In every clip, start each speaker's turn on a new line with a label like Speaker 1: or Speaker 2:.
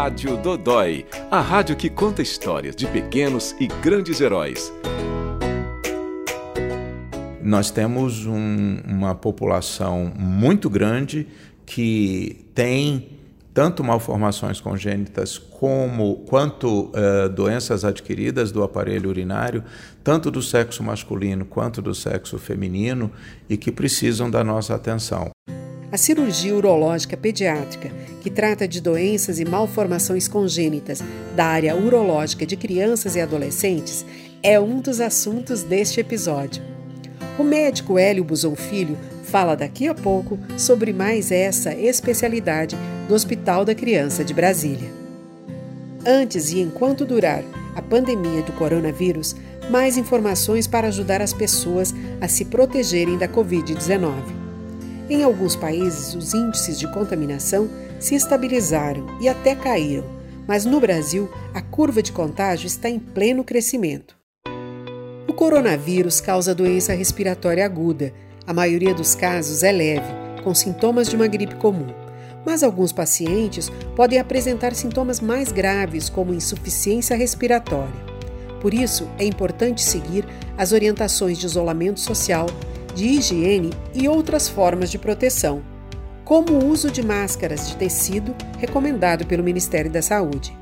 Speaker 1: Rádio Dodói, a rádio que conta histórias de pequenos e grandes heróis.
Speaker 2: Nós temos um, uma população muito grande que tem tanto malformações congênitas como quanto uh, doenças adquiridas do aparelho urinário, tanto do sexo masculino quanto do sexo feminino, e que precisam da nossa atenção.
Speaker 3: A cirurgia urológica pediátrica, que trata de doenças e malformações congênitas da área urológica de crianças e adolescentes, é um dos assuntos deste episódio. O médico Hélio Buson Filho fala daqui a pouco sobre mais essa especialidade do Hospital da Criança de Brasília. Antes e enquanto durar a pandemia do coronavírus, mais informações para ajudar as pessoas a se protegerem da Covid-19. Em alguns países, os índices de contaminação se estabilizaram e até caíram, mas no Brasil, a curva de contágio está em pleno crescimento. O coronavírus causa doença respiratória aguda a maioria dos casos é leve, com sintomas de uma gripe comum, mas alguns pacientes podem apresentar sintomas mais graves, como insuficiência respiratória. Por isso, é importante seguir as orientações de isolamento social, de higiene e outras formas de proteção, como o uso de máscaras de tecido recomendado pelo Ministério da Saúde.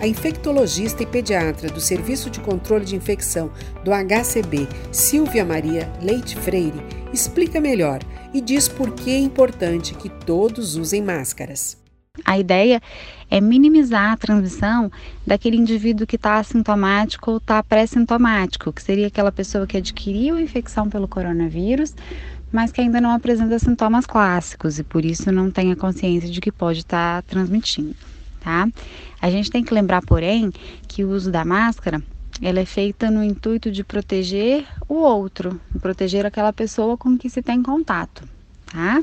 Speaker 3: A infectologista e pediatra do Serviço de Controle de Infecção do HCB, Silvia Maria Leite Freire, explica melhor e diz por que é importante que todos usem máscaras.
Speaker 4: A ideia é minimizar a transmissão daquele indivíduo que está assintomático ou está pré-sintomático, que seria aquela pessoa que adquiriu a infecção pelo coronavírus, mas que ainda não apresenta sintomas clássicos e por isso não tem a consciência de que pode estar tá transmitindo tá? A gente tem que lembrar, porém, que o uso da máscara ela é feita no intuito de proteger o outro, proteger aquela pessoa com que se tem contato, tá?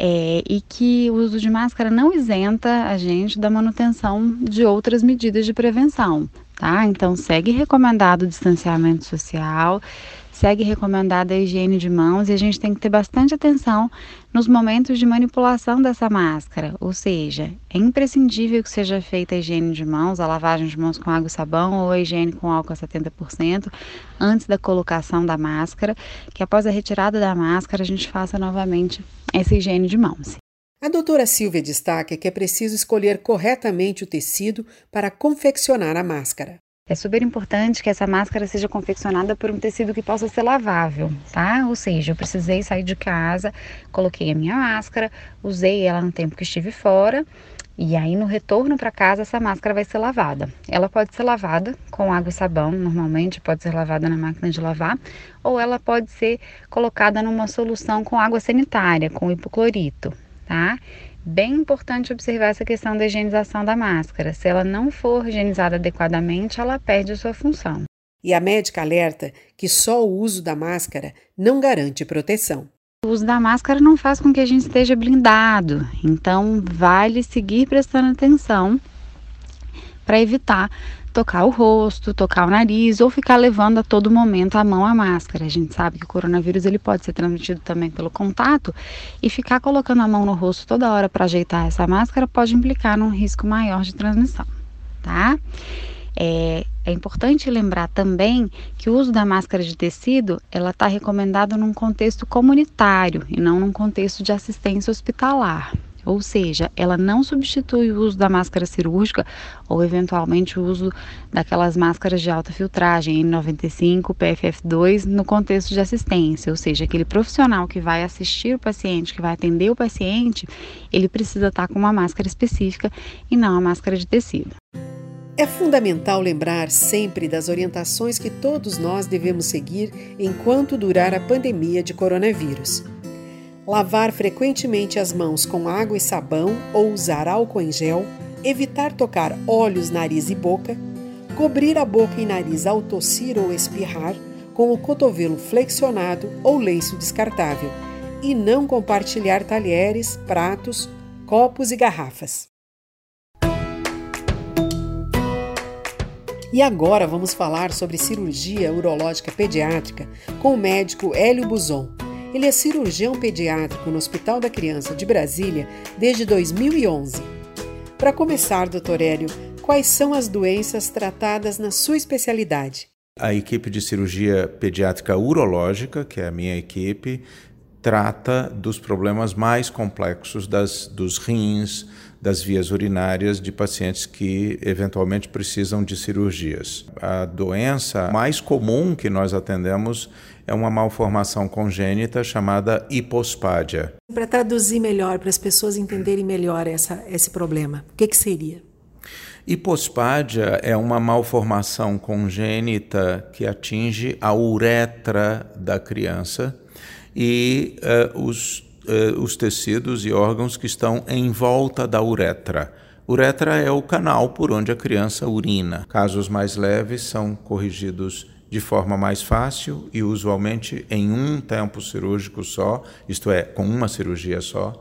Speaker 4: É, e que o uso de máscara não isenta a gente da manutenção de outras medidas de prevenção, tá? Então segue recomendado o distanciamento social, segue recomendada a higiene de mãos e a gente tem que ter bastante atenção nos momentos de manipulação dessa máscara, ou seja, é imprescindível que seja feita a higiene de mãos, a lavagem de mãos com água e sabão ou a higiene com álcool a 70% antes da colocação da máscara, que após a retirada da máscara a gente faça novamente essa higiene de mãos.
Speaker 3: A doutora Silvia destaca que é preciso escolher corretamente o tecido para confeccionar a máscara.
Speaker 4: É super importante que essa máscara seja confeccionada por um tecido que possa ser lavável, tá? Ou seja, eu precisei sair de casa, coloquei a minha máscara, usei ela no tempo que estive fora. E aí, no retorno para casa, essa máscara vai ser lavada. Ela pode ser lavada com água e sabão, normalmente pode ser lavada na máquina de lavar, ou ela pode ser colocada numa solução com água sanitária, com hipoclorito, tá? Bem importante observar essa questão da higienização da máscara. Se ela não for higienizada adequadamente, ela perde a sua função.
Speaker 3: E a médica alerta que só o uso da máscara não garante proteção.
Speaker 4: O uso da máscara não faz com que a gente esteja blindado, então vale seguir prestando atenção para evitar tocar o rosto, tocar o nariz ou ficar levando a todo momento a mão à máscara. A gente sabe que o coronavírus ele pode ser transmitido também pelo contato e ficar colocando a mão no rosto toda hora para ajeitar essa máscara pode implicar num risco maior de transmissão, tá? É, é, importante lembrar também que o uso da máscara de tecido ela está recomendado num contexto comunitário e não num contexto de assistência hospitalar. Ou seja, ela não substitui o uso da máscara cirúrgica ou eventualmente o uso daquelas máscaras de alta filtragem N95, PFF2 no contexto de assistência, ou seja, aquele profissional que vai assistir o paciente, que vai atender o paciente, ele precisa estar com uma máscara específica e não a máscara de tecido.
Speaker 3: É fundamental lembrar sempre das orientações que todos nós devemos seguir enquanto durar a pandemia de coronavírus lavar frequentemente as mãos com água e sabão ou usar álcool em gel, evitar tocar olhos, nariz e boca, cobrir a boca e nariz ao tossir ou espirrar com o cotovelo flexionado ou lenço descartável e não compartilhar talheres, pratos, copos e garrafas. E agora vamos falar sobre cirurgia urológica pediátrica com o médico Hélio Buzon ele é cirurgião pediátrico no Hospital da Criança de Brasília desde 2011. Para começar, doutor Hélio, quais são as doenças tratadas na sua especialidade?
Speaker 2: A equipe de cirurgia pediátrica urológica, que é a minha equipe, trata dos problemas mais complexos das, dos rins, das vias urinárias de pacientes que eventualmente precisam de cirurgias. A doença mais comum que nós atendemos é uma malformação congênita chamada hipospádia.
Speaker 3: Para traduzir melhor, para as pessoas entenderem melhor essa, esse problema, o que, que seria?
Speaker 2: Hipospádia é uma malformação congênita que atinge a uretra da criança e uh, os uh, os tecidos e órgãos que estão em volta da uretra. Uretra é o canal por onde a criança urina. Casos mais leves são corrigidos de forma mais fácil e usualmente em um tempo cirúrgico só, isto é, com uma cirurgia só.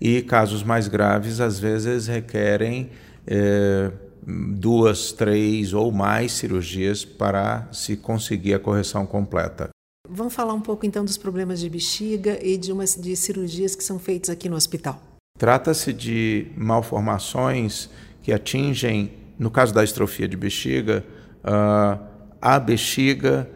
Speaker 2: E casos mais graves às vezes requerem eh, duas, três ou mais cirurgias para se conseguir a correção completa.
Speaker 3: Vamos falar um pouco então dos problemas de bexiga e de umas de cirurgias que são feitas aqui no hospital.
Speaker 2: Trata-se de malformações que atingem, no caso da estrofia de bexiga, uh, a bexiga,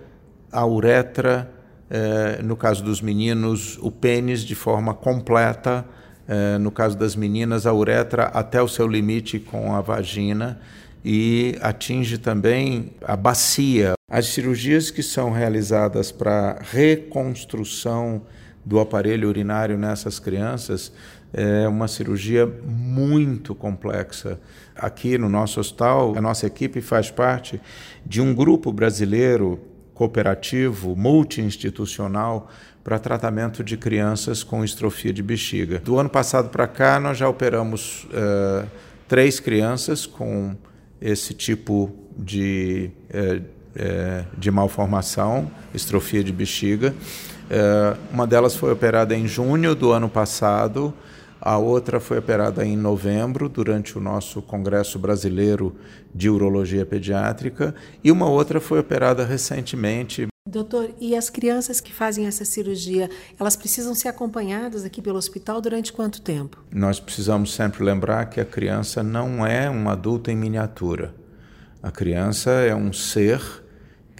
Speaker 2: a uretra, uh, no caso dos meninos, o pênis de forma completa, uh, no caso das meninas, a uretra até o seu limite com a vagina e atinge também a bacia. As cirurgias que são realizadas para reconstrução do aparelho urinário nessas crianças é uma cirurgia muito complexa. Aqui no nosso hospital, a nossa equipe faz parte de um grupo brasileiro cooperativo, multi-institucional, para tratamento de crianças com estrofia de bexiga. Do ano passado para cá, nós já operamos uh, três crianças com esse tipo de, é, é, de malformação, estrofia de bexiga. É, uma delas foi operada em junho do ano passado, a outra foi operada em novembro, durante o nosso Congresso Brasileiro de Urologia Pediátrica, e uma outra foi operada recentemente,
Speaker 3: Doutor, e as crianças que fazem essa cirurgia, elas precisam ser acompanhadas aqui pelo hospital durante quanto tempo?
Speaker 2: Nós precisamos sempre lembrar que a criança não é um adulto em miniatura. A criança é um ser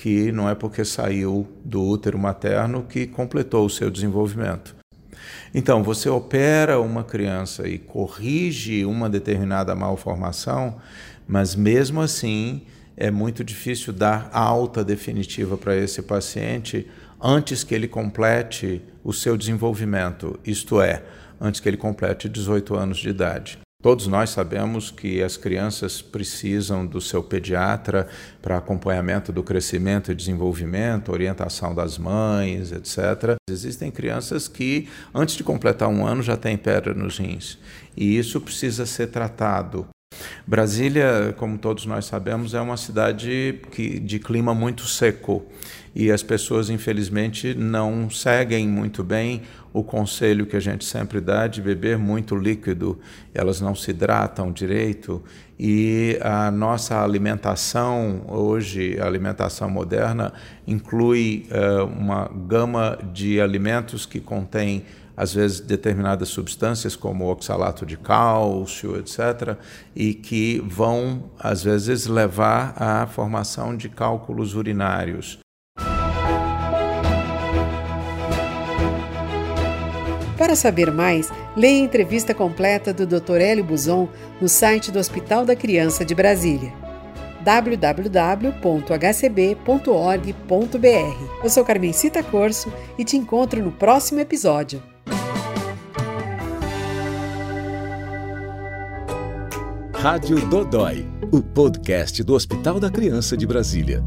Speaker 2: que não é porque saiu do útero materno que completou o seu desenvolvimento. Então, você opera uma criança e corrige uma determinada malformação, mas mesmo assim é muito difícil dar alta definitiva para esse paciente antes que ele complete o seu desenvolvimento, isto é, antes que ele complete 18 anos de idade. Todos nós sabemos que as crianças precisam do seu pediatra para acompanhamento do crescimento e desenvolvimento, orientação das mães, etc. Existem crianças que, antes de completar um ano, já têm pedra nos rins. E isso precisa ser tratado Brasília, como todos nós sabemos, é uma cidade que, de clima muito seco e as pessoas, infelizmente, não seguem muito bem o conselho que a gente sempre dá de beber muito líquido, elas não se hidratam direito e a nossa alimentação hoje, a alimentação moderna, inclui uh, uma gama de alimentos que contém às vezes determinadas substâncias como oxalato de cálcio, etc., e que vão às vezes levar à formação de cálculos urinários.
Speaker 3: Para saber mais, leia a entrevista completa do Dr. Hélio Buzon no site do Hospital da Criança de Brasília www.hcb.org.br. Eu sou Carmencita Corso e te encontro no próximo episódio.
Speaker 1: Rádio Dodói, o podcast do Hospital da Criança de Brasília.